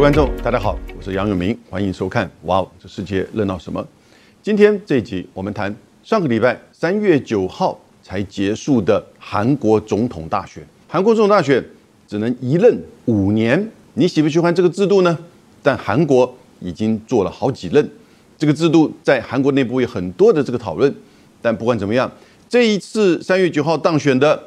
位观众，大家好，我是杨永明，欢迎收看《哇哦，这世界热闹什么》。今天这一集我们谈上个礼拜三月九号才结束的韩国总统大选。韩国总统大选只能一任五年，你喜不喜欢这个制度呢？但韩国已经做了好几任，这个制度在韩国内部有很多的这个讨论。但不管怎么样，这一次三月九号当选的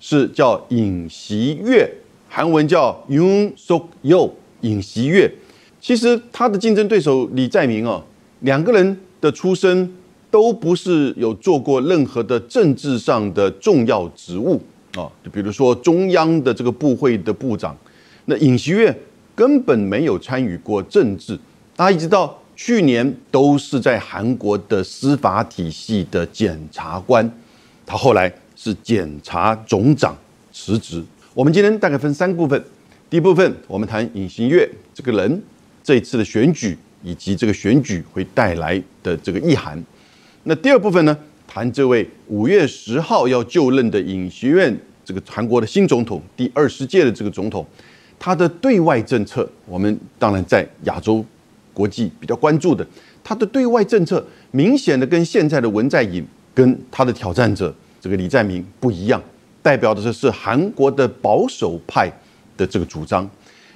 是叫尹锡悦，韩文叫 Yoon Suk Yeol。尹锡悦，其实他的竞争对手李在明哦，两个人的出身都不是有做过任何的政治上的重要职务啊，就比如说中央的这个部会的部长，那尹锡悦根本没有参与过政治，大家一直到去年都是在韩国的司法体系的检察官，他后来是检察总长辞职。我们今天大概分三部分。第一部分，我们谈尹锡悦这个人，这一次的选举以及这个选举会带来的这个意涵。那第二部分呢，谈这位五月十号要就任的尹锡悦这个韩国的新总统，第二十届的这个总统，他的对外政策，我们当然在亚洲国际比较关注的，他的对外政策明显的跟现在的文在寅跟他的挑战者这个李在明不一样，代表的是是韩国的保守派。的这个主张，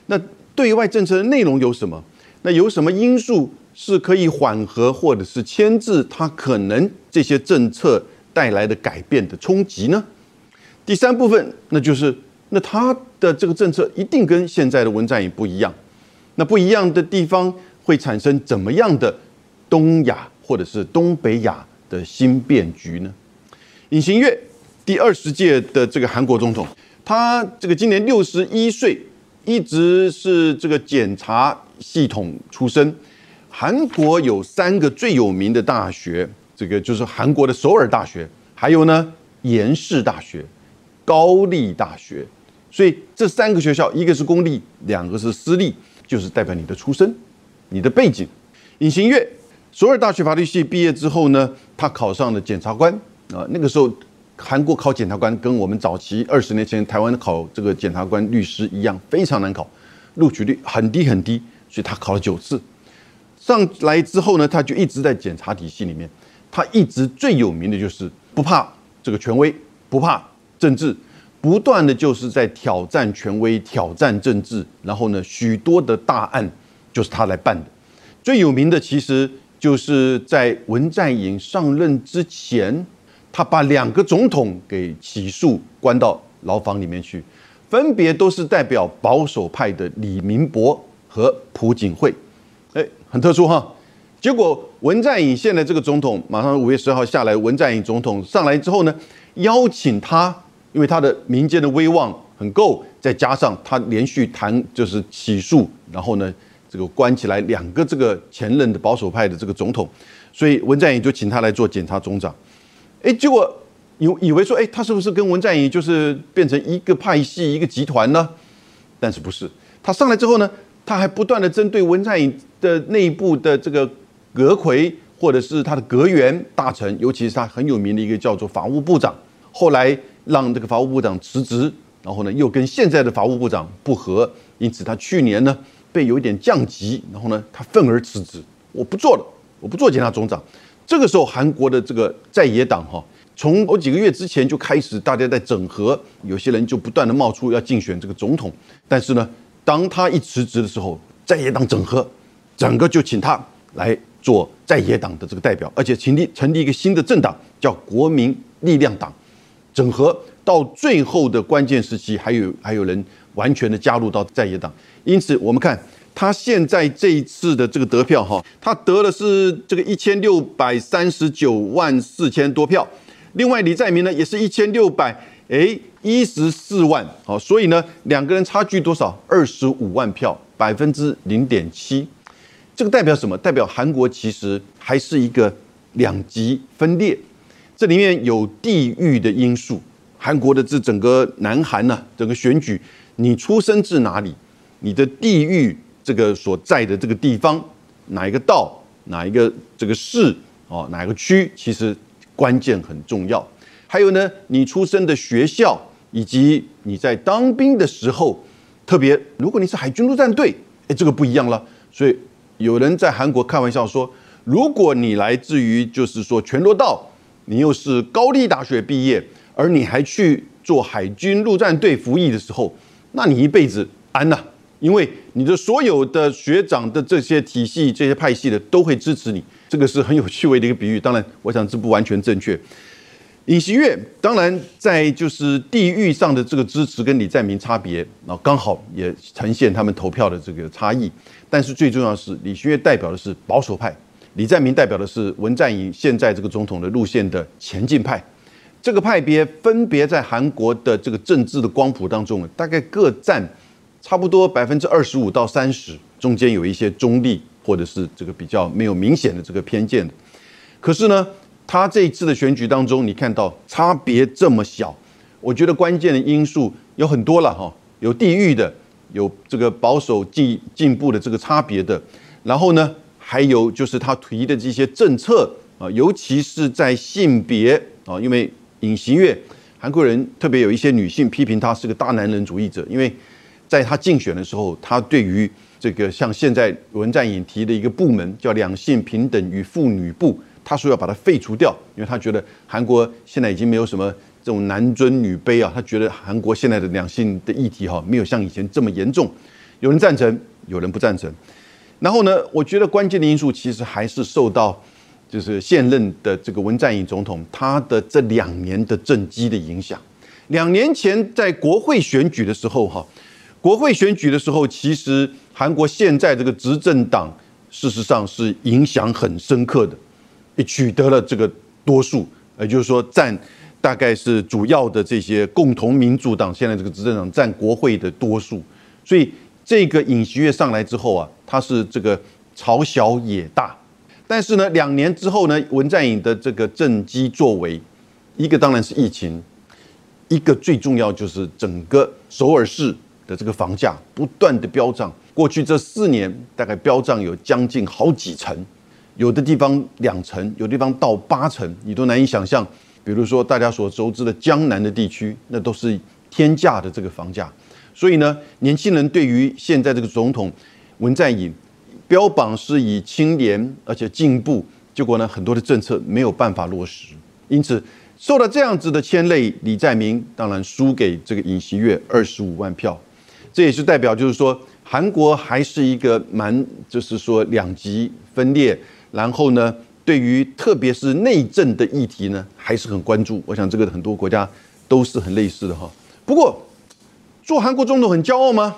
那对外政策的内容有什么？那有什么因素是可以缓和或者是牵制它可能这些政策带来的改变的冲击呢？第三部分，那就是那他的这个政策一定跟现在的文在寅不一样，那不一样的地方会产生怎么样的东亚或者是东北亚的新变局呢？尹锡悦第二十届的这个韩国总统。他这个今年六十一岁，一直是这个检察系统出身。韩国有三个最有名的大学，这个就是韩国的首尔大学，还有呢延世大学、高丽大学。所以这三个学校，一个是公立，两个是私立，就是代表你的出身、你的背景。尹锡悦首尔大学法律系毕业之后呢，他考上了检察官啊，那个时候。韩国考检察官跟我们早期二十年前台湾考这个检察官律师一样，非常难考，录取率很低很低，所以他考了九次。上来之后呢，他就一直在检察体系里面，他一直最有名的就是不怕这个权威，不怕政治，不断的就是在挑战权威、挑战政治，然后呢，许多的大案就是他来办的。最有名的其实就是在文在寅上任之前。他把两个总统给起诉，关到牢房里面去，分别都是代表保守派的李明博和朴槿惠，哎，很特殊哈。结果文在寅现在这个总统马上五月十号下来，文在寅总统上来之后呢，邀请他，因为他的民间的威望很够，再加上他连续谈就是起诉，然后呢，这个关起来两个这个前任的保守派的这个总统，所以文在寅就请他来做检察总长。哎，结果以以为说，哎，他是不是跟文在寅就是变成一个派系、一个集团呢？但是不是？他上来之后呢，他还不断的针对文在寅的内部的这个阁魁，或者是他的阁员大臣，尤其是他很有名的一个叫做法务部长，后来让这个法务部长辞职，然后呢，又跟现在的法务部长不和，因此他去年呢被有一点降级，然后呢，他愤而辞职，我不做了，我不做检察总长。这个时候，韩国的这个在野党哈，从好几个月之前就开始，大家在整合，有些人就不断的冒出要竞选这个总统。但是呢，当他一辞职的时候，在野党整合，整个就请他来做在野党的这个代表，而且成立成立一个新的政党，叫国民力量党。整合到最后的关键时期，还有还有人完全的加入到在野党。因此，我们看。他现在这一次的这个得票哈，他得的是这个一千六百三十九万四千多票。另外李在明呢也是一千六百哎一十四万，好，所以呢两个人差距多少？二十五万票，百分之零点七。这个代表什么？代表韩国其实还是一个两极分裂，这里面有地域的因素。韩国的这整个南韩呢，整个选举，你出生自哪里，你的地域。这个所在的这个地方，哪一个道，哪一个这个市，哦，哪个区，其实关键很重要。还有呢，你出生的学校，以及你在当兵的时候，特别如果你是海军陆战队，哎，这个不一样了。所以有人在韩国开玩笑说，如果你来自于就是说全罗道，你又是高丽大学毕业，而你还去做海军陆战队服役的时候，那你一辈子安呐，因为你的所有的学长的这些体系、这些派系的都会支持你。这个是很有趣味的一个比喻，当然，我想这不完全正确。尹锡悦当然在就是地域上的这个支持跟李在明差别，那刚好也呈现他们投票的这个差异。但是最重要的是，李锡悦代表的是保守派，李在明代表的是文在寅现在这个总统的路线的前进派。这个派别分别在韩国的这个政治的光谱当中，大概各占差不多百分之二十五到三十，中间有一些中立或者是这个比较没有明显的这个偏见的。可是呢？他这一次的选举当中，你看到差别这么小，我觉得关键的因素有很多了哈，有地域的，有这个保守进进步的这个差别的，然后呢，还有就是他提的这些政策啊，尤其是在性别啊，因为尹锡悦，韩国人特别有一些女性批评他是个大男人主义者，因为在他竞选的时候，他对于这个像现在文在寅提的一个部门叫两性平等与妇女部。他说要把它废除掉，因为他觉得韩国现在已经没有什么这种男尊女卑啊。他觉得韩国现在的两性的议题哈，没有像以前这么严重。有人赞成，有人不赞成。然后呢，我觉得关键的因素其实还是受到就是现任的这个文在寅总统他的这两年的政绩的影响。两年前在国会选举的时候哈，国会选举的时候，其实韩国现在这个执政党事实上是影响很深刻的。也取得了这个多数，也就是说占大概是主要的这些共同民主党现在这个执政党占国会的多数，所以这个尹锡悦上来之后啊，他是这个朝小野大，但是呢，两年之后呢，文在寅的这个政绩作为，一个当然是疫情，一个最重要就是整个首尔市的这个房价不断的飙涨，过去这四年大概飙涨有将近好几成。有的地方两成，有地方到八成，你都难以想象。比如说大家所熟知的江南的地区，那都是天价的这个房价。所以呢，年轻人对于现在这个总统文在寅标榜是以清廉而且进步，结果呢，很多的政策没有办法落实。因此，受到这样子的牵累，李在明当然输给这个尹锡悦二十五万票。这也是代表，就是说韩国还是一个蛮，就是说两极分裂。然后呢，对于特别是内政的议题呢，还是很关注。我想这个很多国家都是很类似的哈。不过，做韩国总统很骄傲吗？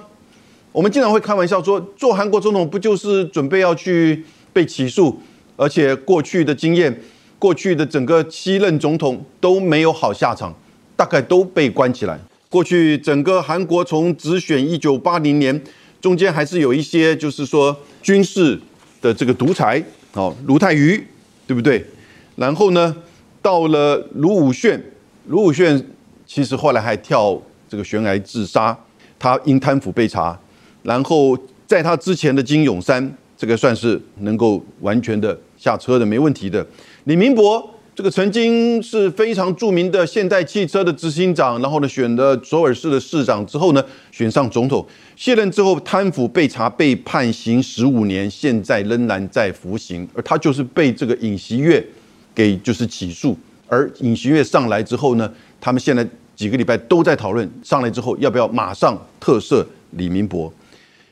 我们经常会开玩笑说，做韩国总统不就是准备要去被起诉？而且过去的经验，过去的整个七任总统都没有好下场，大概都被关起来。过去整个韩国从直选一九八零年，中间还是有一些就是说军事的这个独裁。哦，卢泰愚，对不对？然后呢，到了卢武铉，卢武铉其实后来还跳这个悬崖自杀，他因贪腐被查。然后在他之前的金永山，这个算是能够完全的下车的，没问题的。李明博。这个曾经是非常著名的现代汽车的执行长，然后呢，选了首尔市的市长之后呢，选上总统，卸任之后贪腐被查，被判刑十五年，现在仍然在服刑，而他就是被这个尹锡悦给就是起诉，而尹锡悦上来之后呢，他们现在几个礼拜都在讨论上来之后要不要马上特赦李明博，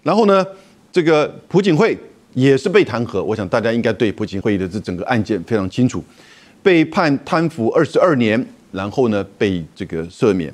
然后呢，这个朴槿惠也是被弹劾，我想大家应该对朴槿惠的这整个案件非常清楚。被判贪腐二十二年，然后呢被这个赦免。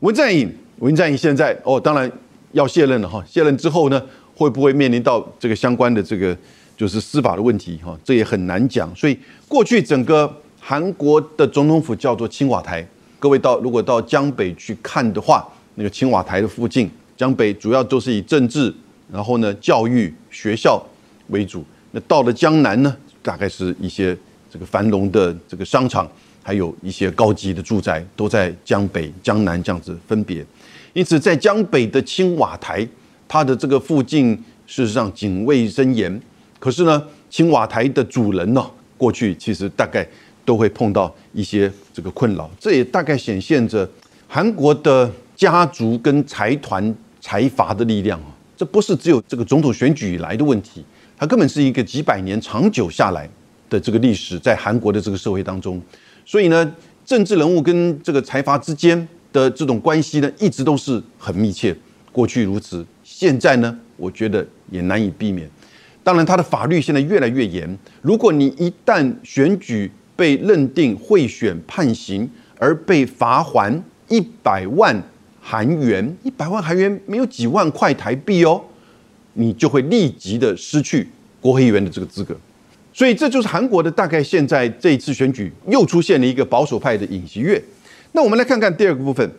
文在寅，文在寅现在哦，当然要卸任了哈。卸任之后呢，会不会面临到这个相关的这个就是司法的问题哈？这也很难讲。所以过去整个韩国的总统府叫做青瓦台。各位到如果到江北去看的话，那个青瓦台的附近，江北主要都是以政治，然后呢教育学校为主。那到了江南呢，大概是一些。这个繁荣的这个商场，还有一些高级的住宅，都在江北、江南这样子分别。因此，在江北的青瓦台，它的这个附近，事实上警卫森严。可是呢，青瓦台的主人呢，过去其实大概都会碰到一些这个困扰。这也大概显现着韩国的家族跟财团财阀的力量啊，这不是只有这个总统选举以来的问题，它根本是一个几百年长久下来的这个历史，在韩国的这个社会当中。所以呢，政治人物跟这个财阀之间的这种关系呢，一直都是很密切。过去如此，现在呢，我觉得也难以避免。当然，他的法律现在越来越严。如果你一旦选举被认定贿选判刑，而被罚还一百万韩元，一百万韩元没有几万块台币哦，你就会立即的失去国会议员的这个资格。所以这就是韩国的大概现在这一次选举又出现了一个保守派的尹锡悦。那我们来看看第二个部分，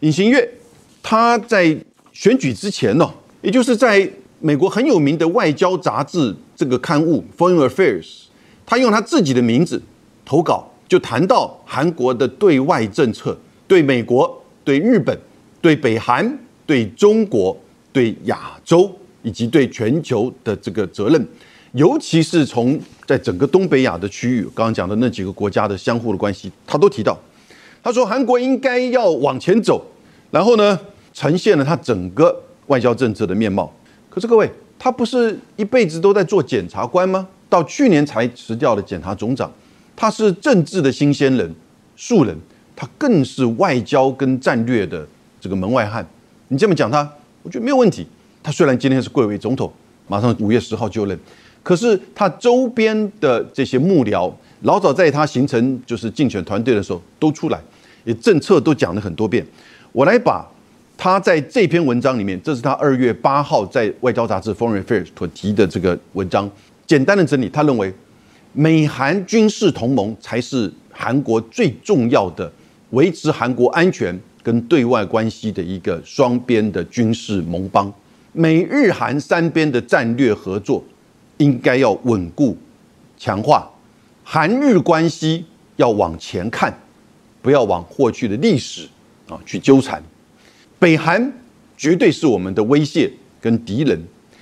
尹锡悦他在选举之前呢，也就是在。美国很有名的外交杂志这个刊物《Foreign Affairs》，他用他自己的名字投稿，就谈到韩国的对外政策，对美国、对日本、对北韩、对中国、对亚洲以及对全球的这个责任，尤其是从在整个东北亚的区域，刚刚讲的那几个国家的相互的关系，他都提到。他说韩国应该要往前走，然后呢，呈现了他整个外交政策的面貌。可是各位，他不是一辈子都在做检察官吗？到去年才辞掉的检察总长，他是政治的新鲜人、素人，他更是外交跟战略的这个门外汉。你这么讲他，我觉得没有问题。他虽然今天是贵为总统，马上五月十号就任，可是他周边的这些幕僚，老早在他形成就是竞选团队的时候都出来，也政策都讲了很多遍。我来把。他在这篇文章里面，这是他二月八号在外交杂志《Foreign Affairs》所提的这个文章。简单的整理，他认为美韩军事同盟才是韩国最重要的维持韩国安全跟对外关系的一个双边的军事盟邦。美日韩三边的战略合作应该要稳固强化，韩日关系要往前看，不要往过去的历史啊去纠缠。北韩绝对是我们的威胁跟敌人，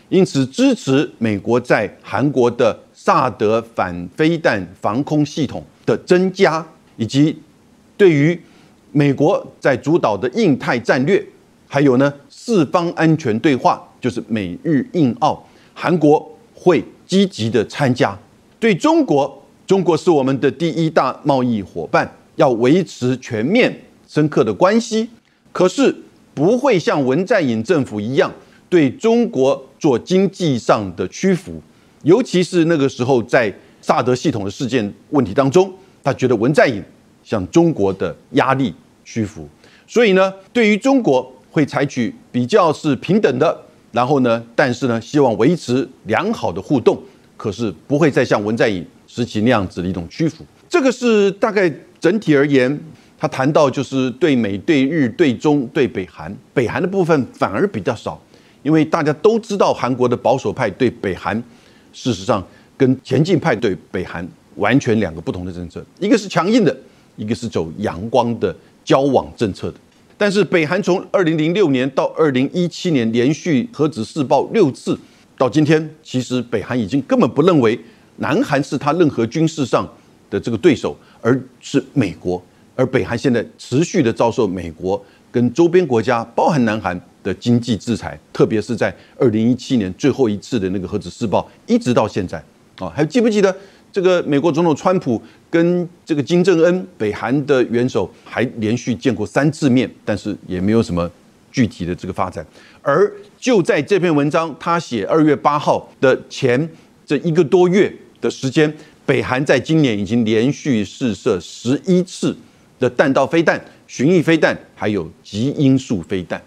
因此支持美国在韩国的萨德反飞弹防空系统的增加，以及对于美国在主导的印太战略，还有呢四方安全对话，就是美日印澳，韩国会积极的参加。对中国，中国是我们的第一大贸易伙伴，要维持全面深刻的关系。可是。不会像文在寅政府一样对中国做经济上的屈服，尤其是那个时候在萨德系统的事件问题当中，他觉得文在寅向中国的压力屈服，所以呢，对于中国会采取比较是平等的，然后呢，但是呢，希望维持良好的互动，可是不会再像文在寅时期那样子的一种屈服。这个是大概整体而言。他谈到就是对美、对日、对中、对北韩，北韩的部分反而比较少，因为大家都知道韩国的保守派对北韩，事实上跟前进派对北韩完全两个不同的政策，一个是强硬的，一个是走阳光的交往政策的。但是北韩从二零零六年到二零一七年连续核子试爆六次，到今天，其实北韩已经根本不认为南韩是他任何军事上的这个对手，而是美国。而北韩现在持续的遭受美国跟周边国家，包含南韩的经济制裁，特别是在二零一七年最后一次的那个核子试爆，一直到现在啊，还记不记得这个美国总统川普跟这个金正恩北韩的元首还连续见过三次面，但是也没有什么具体的这个发展。而就在这篇文章他写二月八号的前这一个多月的时间，北韩在今年已经连续试射十一次。的弹道飞弹、巡弋飞弹，还有极音速飞弹，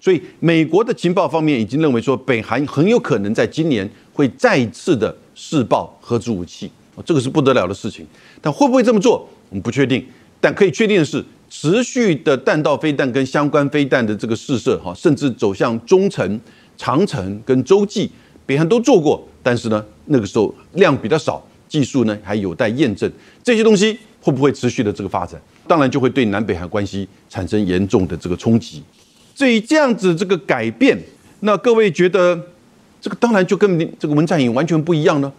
所以美国的情报方面已经认为说，北韩很有可能在今年会再次的试爆核子武器，这个是不得了的事情。但会不会这么做，我们不确定。但可以确定的是，持续的弹道飞弹跟相关飞弹的这个试射，哈，甚至走向中程、长程跟洲际，北韩都做过，但是呢，那个时候量比较少，技术呢还有待验证。这些东西会不会持续的这个发展？当然就会对南北韩关系产生严重的这个冲击。至于这样子这个改变，那各位觉得这个当然就跟这个文在寅完全不一样呢？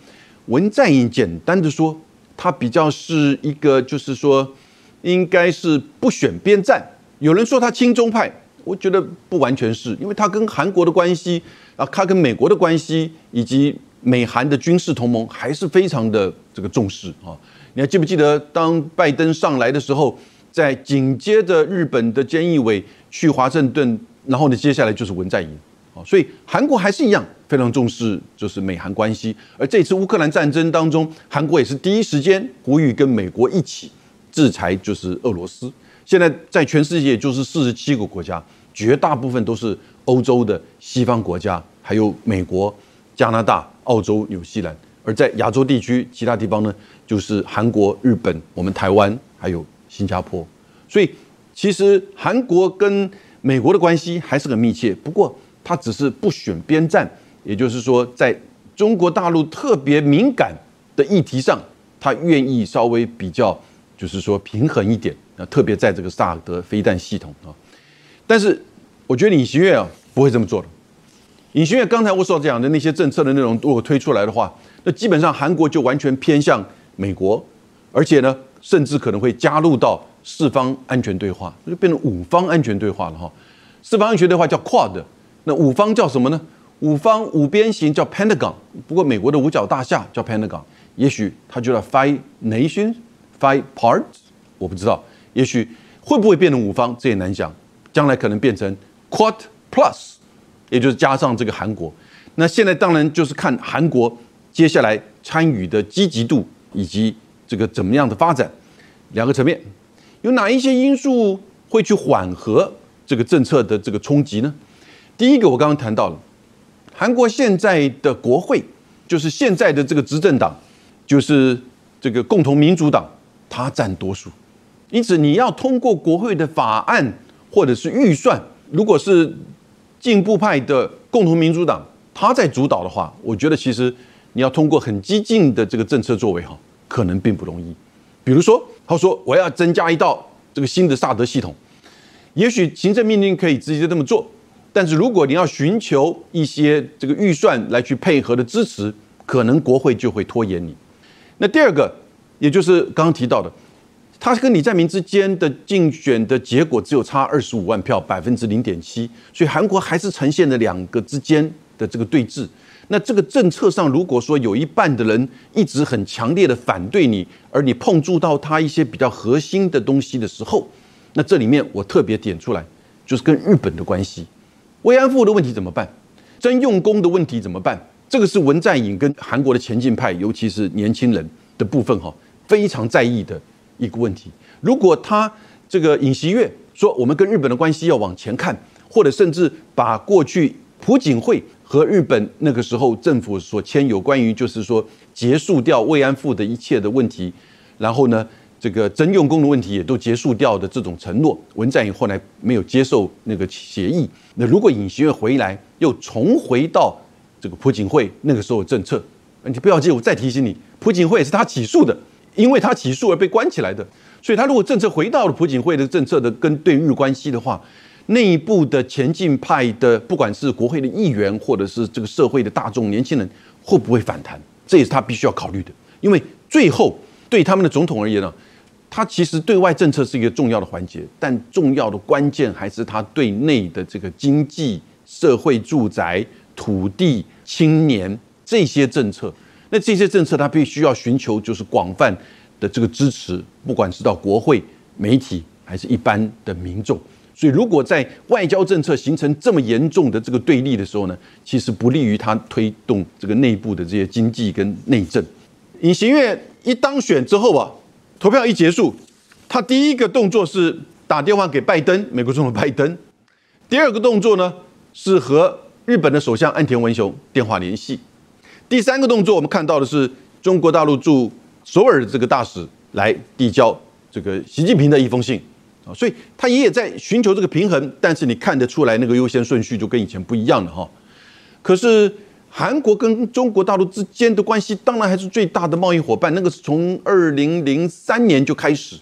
文在寅简单的说，他比较是一个就是说，应该是不选边站。有人说他亲中派，我觉得不完全是因为他跟韩国的关系啊，他跟美国的关系以及美韩的军事同盟还是非常的这个重视啊。你还记不记得当拜登上来的时候，在紧接着日本的菅义伟去华盛顿，然后呢，接下来就是文在寅啊，所以韩国还是一样非常重视就是美韩关系。而这次乌克兰战争当中，韩国也是第一时间呼吁跟美国一起制裁就是俄罗斯。现在在全世界就是四十七个国家，绝大部分都是欧洲的西方国家，还有美国、加拿大、澳洲、纽西兰。而在亚洲地区其他地方呢，就是韩国、日本、我们台湾还有新加坡。所以其实韩国跟美国的关系还是很密切，不过它只是不选边站，也就是说，在中国大陆特别敏感的议题上，他愿意稍微比较，就是说平衡一点。那特别在这个萨德飞弹系统啊，但是我觉得尹锡悦啊不会这么做的。尹锡悦刚才我所讲的那些政策的内容如果推出来的话，那基本上韩国就完全偏向美国，而且呢，甚至可能会加入到四方安全对话，就变成五方安全对话了哈。四方安全对话叫 Quad，那五方叫什么呢？五方五边形叫 Pentagon，不过美国的五角大厦叫 Pentagon，也许它就叫 Five Nations，Five Parts，我不知道。也许会不会变成五方，这也难讲。将来可能变成 Quad Plus，也就是加上这个韩国。那现在当然就是看韩国接下来参与的积极度以及这个怎么样的发展。两个层面，有哪一些因素会去缓和这个政策的这个冲击呢？第一个，我刚刚谈到了韩国现在的国会，就是现在的这个执政党，就是这个共同民主党，它占多数。因此，你要通过国会的法案或者是预算，如果是进步派的共同民主党他在主导的话，我觉得其实你要通过很激进的这个政策作为哈，可能并不容易。比如说，他说我要增加一道这个新的萨德系统，也许行政命令可以直接这么做，但是如果你要寻求一些这个预算来去配合的支持，可能国会就会拖延你。那第二个，也就是刚刚提到的。他跟李在明之间的竞选的结果只有差二十五万票，百分之零点七，所以韩国还是呈现了两个之间的这个对峙。那这个政策上，如果说有一半的人一直很强烈的反对你，而你碰触到他一些比较核心的东西的时候，那这里面我特别点出来，就是跟日本的关系，慰安妇的问题怎么办？征用工的问题怎么办？这个是文在寅跟韩国的前进派，尤其是年轻人的部分哈，非常在意的。一个问题，如果他这个尹锡悦说我们跟日本的关系要往前看，或者甚至把过去朴槿惠和日本那个时候政府所签有关于就是说结束掉慰安妇的一切的问题，然后呢这个征用工的问题也都结束掉的这种承诺，文在寅后来没有接受那个协议。那如果尹锡悦回来又重回到这个朴槿惠那个时候的政策，你不要记，我再提醒你，朴槿惠是他起诉的。因为他起诉而被关起来的，所以他如果政策回到了朴槿惠的政策的跟对日关系的话，内部的前进派的不管是国会的议员或者是这个社会的大众年轻人会不会反弹，这也是他必须要考虑的。因为最后对他们的总统而言呢，他其实对外政策是一个重要的环节，但重要的关键还是他对内的这个经济、社会、住宅、土地、青年这些政策。那这些政策，它必须要寻求就是广泛的这个支持，不管是到国会、媒体，还是一般的民众。所以，如果在外交政策形成这么严重的这个对立的时候呢，其实不利于他推动这个内部的这些经济跟内政。尹锡悦一当选之后啊，投票一结束，他第一个动作是打电话给拜登，美国总统拜登；第二个动作呢，是和日本的首相岸田文雄电话联系。第三个动作，我们看到的是中国大陆驻首尔的这个大使来递交这个习近平的一封信啊，所以他也在寻求这个平衡，但是你看得出来那个优先顺序就跟以前不一样了哈。可是韩国跟中国大陆之间的关系当然还是最大的贸易伙伴，那个是从二零零三年就开始，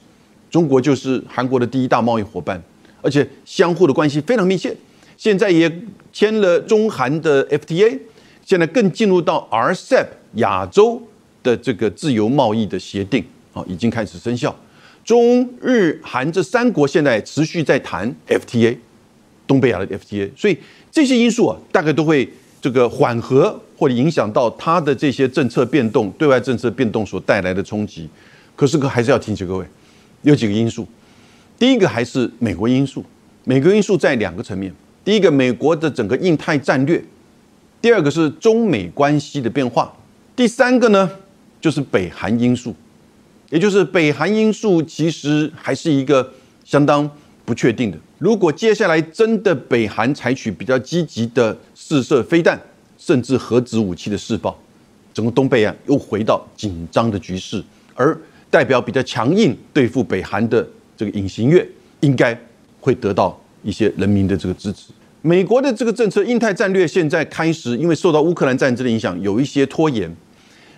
中国就是韩国的第一大贸易伙伴，而且相互的关系非常密切，现在也签了中韩的 FTA。现在更进入到 RCEP 亚洲的这个自由贸易的协定啊，已经开始生效。中日韩这三国现在持续在谈 FTA，东北亚的 FTA，所以这些因素啊，大概都会这个缓和或者影响到它的这些政策变动、对外政策变动所带来的冲击。可是，可还是要提醒各位，有几个因素。第一个还是美国因素，美国因素在两个层面。第一个，美国的整个印太战略；第二个是中美关系的变化；第三个呢，就是北韩因素。也就是北韩因素其实还是一个相当不确定的。如果接下来真的北韩采取比较积极的试射飞弹，甚至核子武器的试爆，整个东北亚又回到紧张的局势，而代表比较强硬对付北韩的。这个隐形月应该会得到一些人民的这个支持。美国的这个政策，印太战略现在开始，因为受到乌克兰战争的影响，有一些拖延。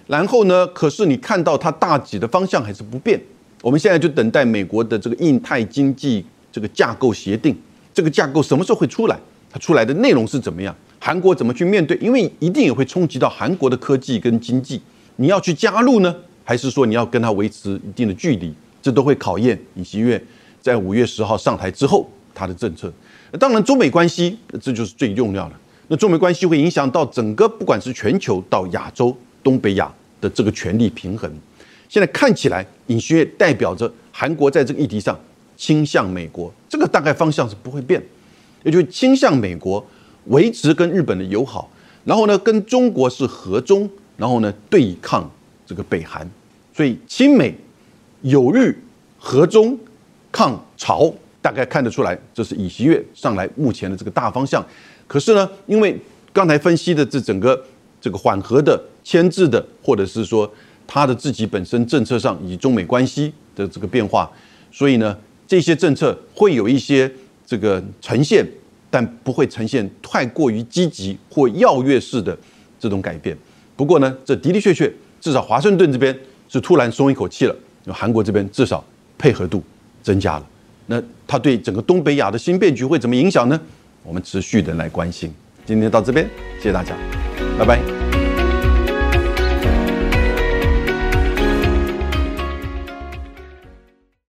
然后呢，可是你看到它大体的方向还是不变。我们现在就等待美国的这个印太经济这个架构协定，这个架构什么时候会出来？它出来的内容是怎么样？韩国怎么去面对？因为一定也会冲击到韩国的科技跟经济。你要去加入呢，还是说你要跟它维持一定的距离？这都会考验尹锡悦在五月十号上台之后他的政策。当然，中美关系这就是最重要的。那中美关系会影响到整个不管是全球到亚洲、东北亚的这个权力平衡。现在看起来，尹锡悦代表着韩国在这个议题上倾向美国，这个大概方向是不会变，也就是倾向美国，维持跟日本的友好，然后呢跟中国是和中，然后呢对抗这个北韩。所以亲美。友日和中抗朝，大概看得出来，这是尹锡悦上来目前的这个大方向。可是呢，因为刚才分析的这整个这个缓和的、牵制的，或者是说他的自己本身政策上以及中美关系的这个变化，所以呢，这些政策会有一些这个呈现，但不会呈现太过于积极或跃跃式的这种改变。不过呢，这的的确确，至少华盛顿这边是突然松一口气了。韩国这边至少配合度增加了，那它对整个东北亚的新变局会怎么影响呢？我们持续的来关心。今天到这边，谢谢大家，拜拜。